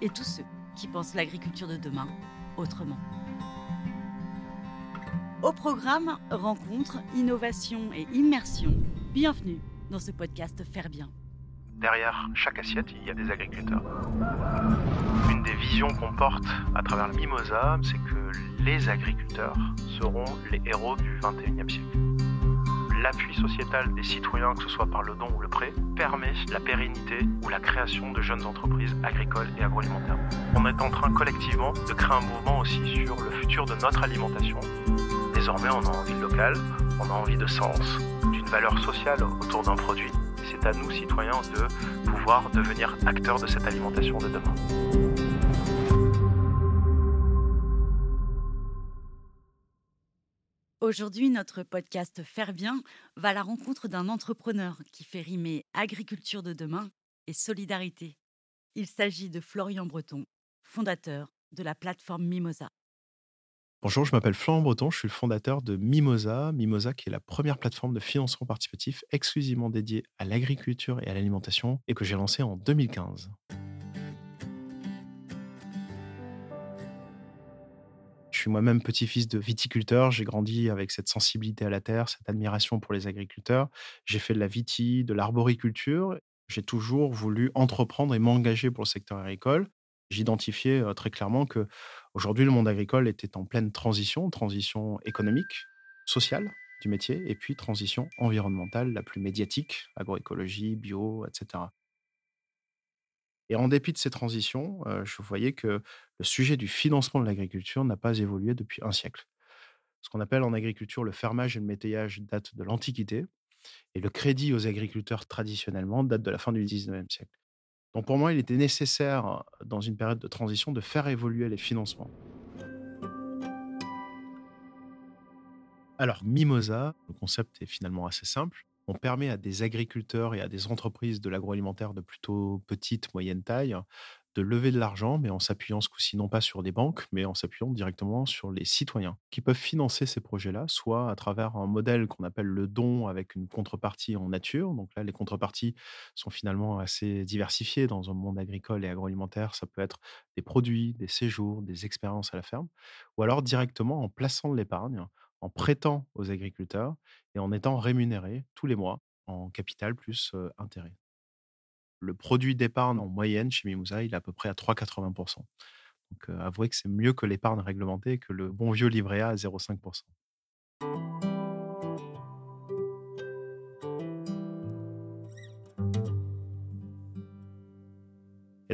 et tous ceux qui pensent l'agriculture de demain autrement. Au programme Rencontres, innovation et immersion, bienvenue dans ce podcast Faire bien. Derrière chaque assiette, il y a des agriculteurs. Une des visions qu'on porte à travers le Mimosa, c'est que les agriculteurs seront les héros du 21e siècle l'appui sociétal des citoyens, que ce soit par le don ou le prêt, permet la pérennité ou la création de jeunes entreprises agricoles et agroalimentaires. On est en train collectivement de créer un mouvement aussi sur le futur de notre alimentation. Désormais, on a envie de local, on a envie de sens, d'une valeur sociale autour d'un produit. C'est à nous, citoyens, de pouvoir devenir acteurs de cette alimentation de demain. Aujourd'hui, notre podcast Faire bien va à la rencontre d'un entrepreneur qui fait rimer agriculture de demain et solidarité. Il s'agit de Florian Breton, fondateur de la plateforme Mimosa. Bonjour, je m'appelle Florian Breton, je suis le fondateur de Mimosa. Mimosa qui est la première plateforme de financement participatif exclusivement dédiée à l'agriculture et à l'alimentation et que j'ai lancée en 2015. Moi-même petit-fils de viticulteur. J'ai grandi avec cette sensibilité à la terre, cette admiration pour les agriculteurs. J'ai fait de la vitie, de l'arboriculture. J'ai toujours voulu entreprendre et m'engager pour le secteur agricole. J'identifiais euh, très clairement que aujourd'hui le monde agricole était en pleine transition, transition économique, sociale du métier, et puis transition environnementale la plus médiatique, agroécologie, bio, etc. Et en dépit de ces transitions, je voyais que le sujet du financement de l'agriculture n'a pas évolué depuis un siècle. Ce qu'on appelle en agriculture le fermage et le métayage date de l'Antiquité, et le crédit aux agriculteurs traditionnellement date de la fin du XIXe siècle. Donc pour moi, il était nécessaire, dans une période de transition, de faire évoluer les financements. Alors, Mimosa, le concept est finalement assez simple on permet à des agriculteurs et à des entreprises de l'agroalimentaire de plutôt petite, moyenne taille de lever de l'argent, mais en s'appuyant ce coup-ci non pas sur des banques, mais en s'appuyant directement sur les citoyens qui peuvent financer ces projets-là, soit à travers un modèle qu'on appelle le don avec une contrepartie en nature. Donc là, les contreparties sont finalement assez diversifiées dans un monde agricole et agroalimentaire. Ça peut être des produits, des séjours, des expériences à la ferme, ou alors directement en plaçant de l'épargne en prêtant aux agriculteurs et en étant rémunérés tous les mois en capital plus intérêt. Le produit d'épargne en moyenne chez Mimouza, il est à peu près à 3,80%. Donc avouez que c'est mieux que l'épargne réglementée que le bon vieux livret A à 0,5%.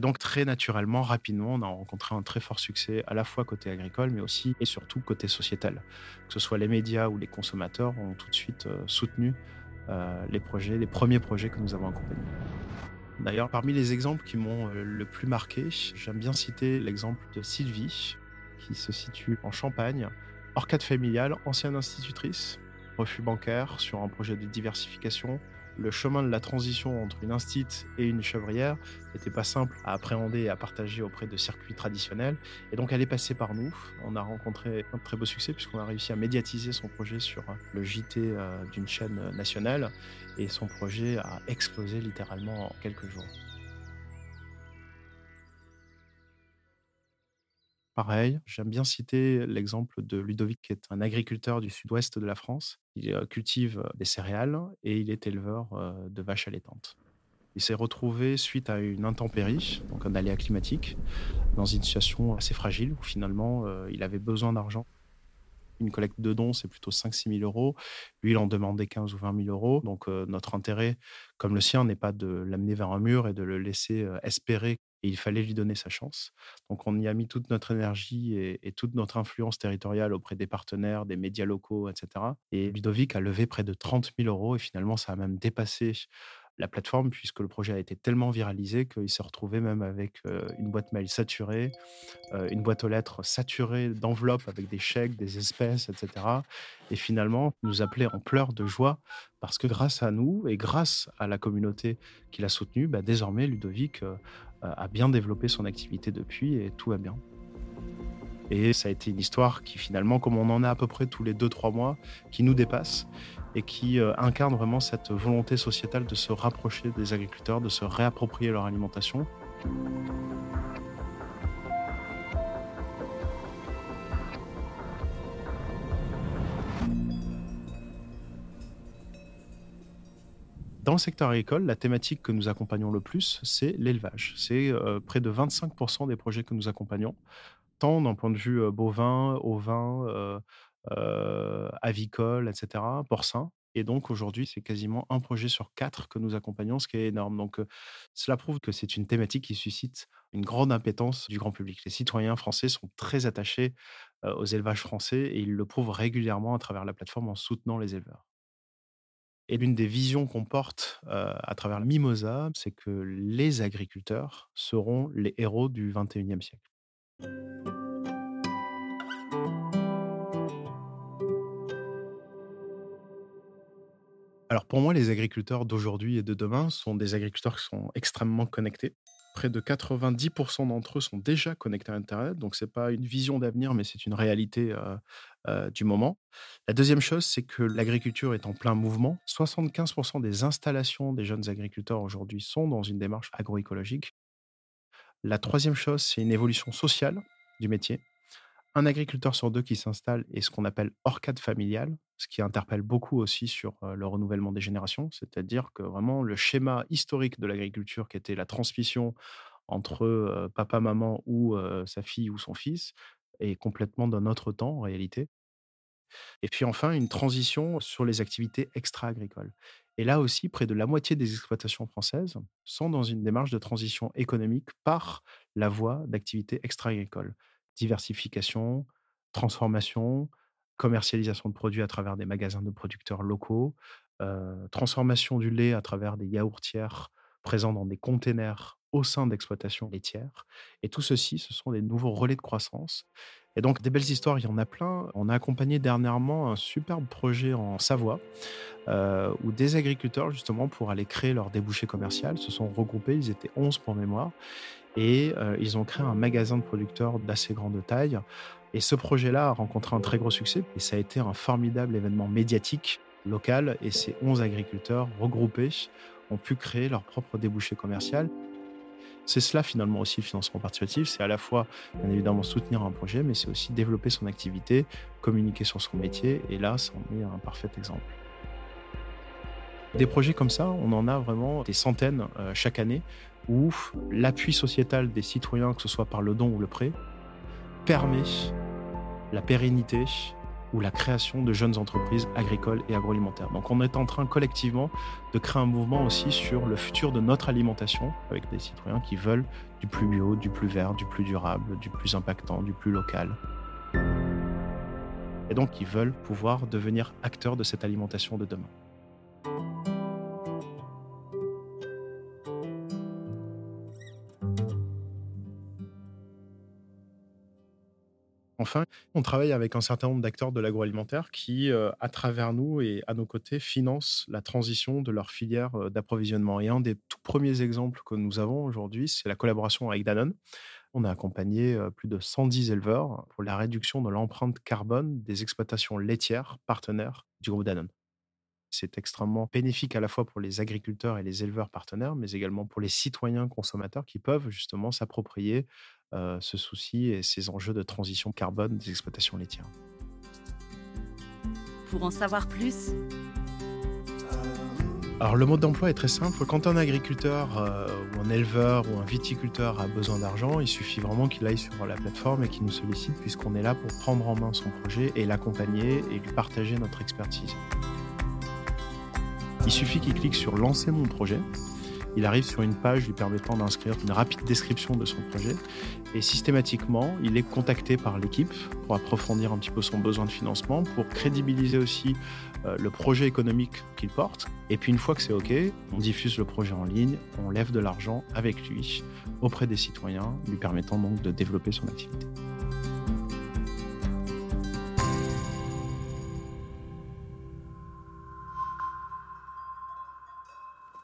Donc très naturellement, rapidement, on a rencontré un très fort succès à la fois côté agricole, mais aussi et surtout côté sociétal. Que ce soit les médias ou les consommateurs ont tout de suite euh, soutenu euh, les projets, les premiers projets que nous avons accompagnés. D'ailleurs, parmi les exemples qui m'ont euh, le plus marqué, j'aime bien citer l'exemple de Sylvie, qui se situe en Champagne, orcade familiale, ancienne institutrice, refus bancaire sur un projet de diversification, le chemin de la transition entre une instite et une chevrière n'était pas simple à appréhender et à partager auprès de circuits traditionnels. Et donc, elle est passée par nous. On a rencontré un très beau succès puisqu'on a réussi à médiatiser son projet sur le JT euh, d'une chaîne nationale. Et son projet a explosé littéralement en quelques jours. Pareil, j'aime bien citer l'exemple de Ludovic, qui est un agriculteur du sud-ouest de la France. Il euh, cultive euh, des céréales et il est éleveur euh, de vaches allaitantes. Il s'est retrouvé suite à une intempérie, donc un aléa climatique, dans une situation assez fragile où finalement il avait besoin d'argent. Une collecte de dons, c'est plutôt 5-6 000 euros. Lui, il en demandait 15 ou 20 000 euros. Donc, notre intérêt, comme le sien, n'est pas de l'amener vers un mur et de le laisser espérer et il fallait lui donner sa chance. Donc on y a mis toute notre énergie et, toute notre influence territoriale auprès des partenaires, des médias locaux, etc. Et Ludovic a levé près de 30 000 euros et finalement ça a même dépassé la plateforme puisque le projet a été tellement viralisé qu'il s'est retrouvé même avec euh, une boîte mail saturée, euh, une boîte aux lettres saturée d'enveloppes avec des chèques, des espèces, etc. Et finalement, nous appelait en pleurs de joie parce que grâce à nous et grâce à la communauté qui l'a soutenu, bah, désormais Ludovic euh, a bien développé son activité depuis et tout va bien. Et ça a été une histoire qui finalement, comme on en a à peu près tous les 2-3 mois, qui nous dépasse et qui euh, incarne vraiment cette volonté sociétale de se rapprocher des agriculteurs, de se réapproprier leur alimentation. Dans le secteur agricole, la thématique que nous accompagnons le plus, c'est l'élevage. C'est euh, près de 25% des projets que nous accompagnons, d'un point de vue bovin, ovin, avicole, etc., porcin. Et donc aujourd'hui, c'est quasiment un projet sur quatre que nous accompagnons, ce qui est énorme. Donc cela prouve que c'est une thématique qui suscite une grande impétence du grand public. Les citoyens français sont très attachés aux élevages français et ils le prouvent régulièrement à travers la plateforme en soutenant les éleveurs. Et l'une des visions qu'on porte à travers le Mimosa, c'est que les agriculteurs seront les héros du 21e siècle. Alors pour moi, les agriculteurs d'aujourd'hui et de demain sont des agriculteurs qui sont extrêmement connectés. Près de 90% d'entre eux sont déjà connectés à Internet, donc ce n'est pas une vision d'avenir, mais c'est une réalité euh, euh, du moment. La deuxième chose, c'est que l'agriculture est en plein mouvement. 75% des installations des jeunes agriculteurs aujourd'hui sont dans une démarche agroécologique. La troisième chose, c'est une évolution sociale du métier un agriculteur sur deux qui s'installe est ce qu'on appelle hors cadre familial, ce qui interpelle beaucoup aussi sur le renouvellement des générations. C'est-à-dire que vraiment le schéma historique de l'agriculture, qui était la transmission entre papa, maman ou sa fille ou son fils, est complètement d'un autre temps en réalité. Et puis enfin, une transition sur les activités extra-agricoles. Et là aussi, près de la moitié des exploitations françaises sont dans une démarche de transition économique par la voie d'activités extra-agricoles diversification, transformation, commercialisation de produits à travers des magasins de producteurs locaux, euh, transformation du lait à travers des yaourtières présents dans des containers au sein d'exploitations laitières. Et tout ceci, ce sont des nouveaux relais de croissance. Et donc, des belles histoires, il y en a plein. On a accompagné dernièrement un superbe projet en Savoie, euh, où des agriculteurs, justement, pour aller créer leur débouché commercial, se sont regroupés. Ils étaient 11 pour mémoire et euh, ils ont créé un magasin de producteurs d'assez grande taille. Et ce projet-là a rencontré un très gros succès et ça a été un formidable événement médiatique local et ces 11 agriculteurs regroupés ont pu créer leur propre débouché commercial. C'est cela finalement aussi le financement participatif, c'est à la fois bien évidemment soutenir un projet, mais c'est aussi développer son activité, communiquer sur son métier, et là, c'en est un parfait exemple. Des projets comme ça, on en a vraiment des centaines euh, chaque année où l'appui sociétal des citoyens, que ce soit par le don ou le prêt, permet la pérennité ou la création de jeunes entreprises agricoles et agroalimentaires. Donc on est en train collectivement de créer un mouvement aussi sur le futur de notre alimentation avec des citoyens qui veulent du plus bio, du plus vert, du plus durable, du plus impactant, du plus local. Et donc qui veulent pouvoir devenir acteurs de cette alimentation de demain. Enfin, on travaille avec un certain nombre d'acteurs de l'agroalimentaire qui, euh, à travers nous et à nos côtés, financent la transition de leur filière euh, d'approvisionnement. Et un des tout premiers exemples que nous avons aujourd'hui, c'est la collaboration avec Danone. On a accompagné euh, plus de 110 éleveurs pour la réduction de l'empreinte carbone des exploitations laitières partenaires du groupe Danone. C'est extrêmement bénéfique à la fois pour les agriculteurs et les éleveurs partenaires, mais également pour les citoyens consommateurs qui peuvent justement s'approprier euh, ce souci et ces enjeux de transition carbone des exploitations laitières. Pour en savoir plus, alors le mode d'emploi est très simple. Quand un agriculteur euh, ou un éleveur ou un viticulteur a besoin d'argent, il suffit vraiment qu'il aille sur la plateforme et qu'il nous sollicite puisqu'on est là pour prendre en main son projet et l'accompagner et lui partager notre expertise. Il suffit qu'il clique sur lancer mon projet il arrive sur une page lui permettant d'inscrire une rapide description de son projet. Et systématiquement, il est contacté par l'équipe pour approfondir un petit peu son besoin de financement, pour crédibiliser aussi euh, le projet économique qu'il porte. Et puis une fois que c'est OK, on diffuse le projet en ligne, on lève de l'argent avec lui auprès des citoyens, lui permettant donc de développer son activité.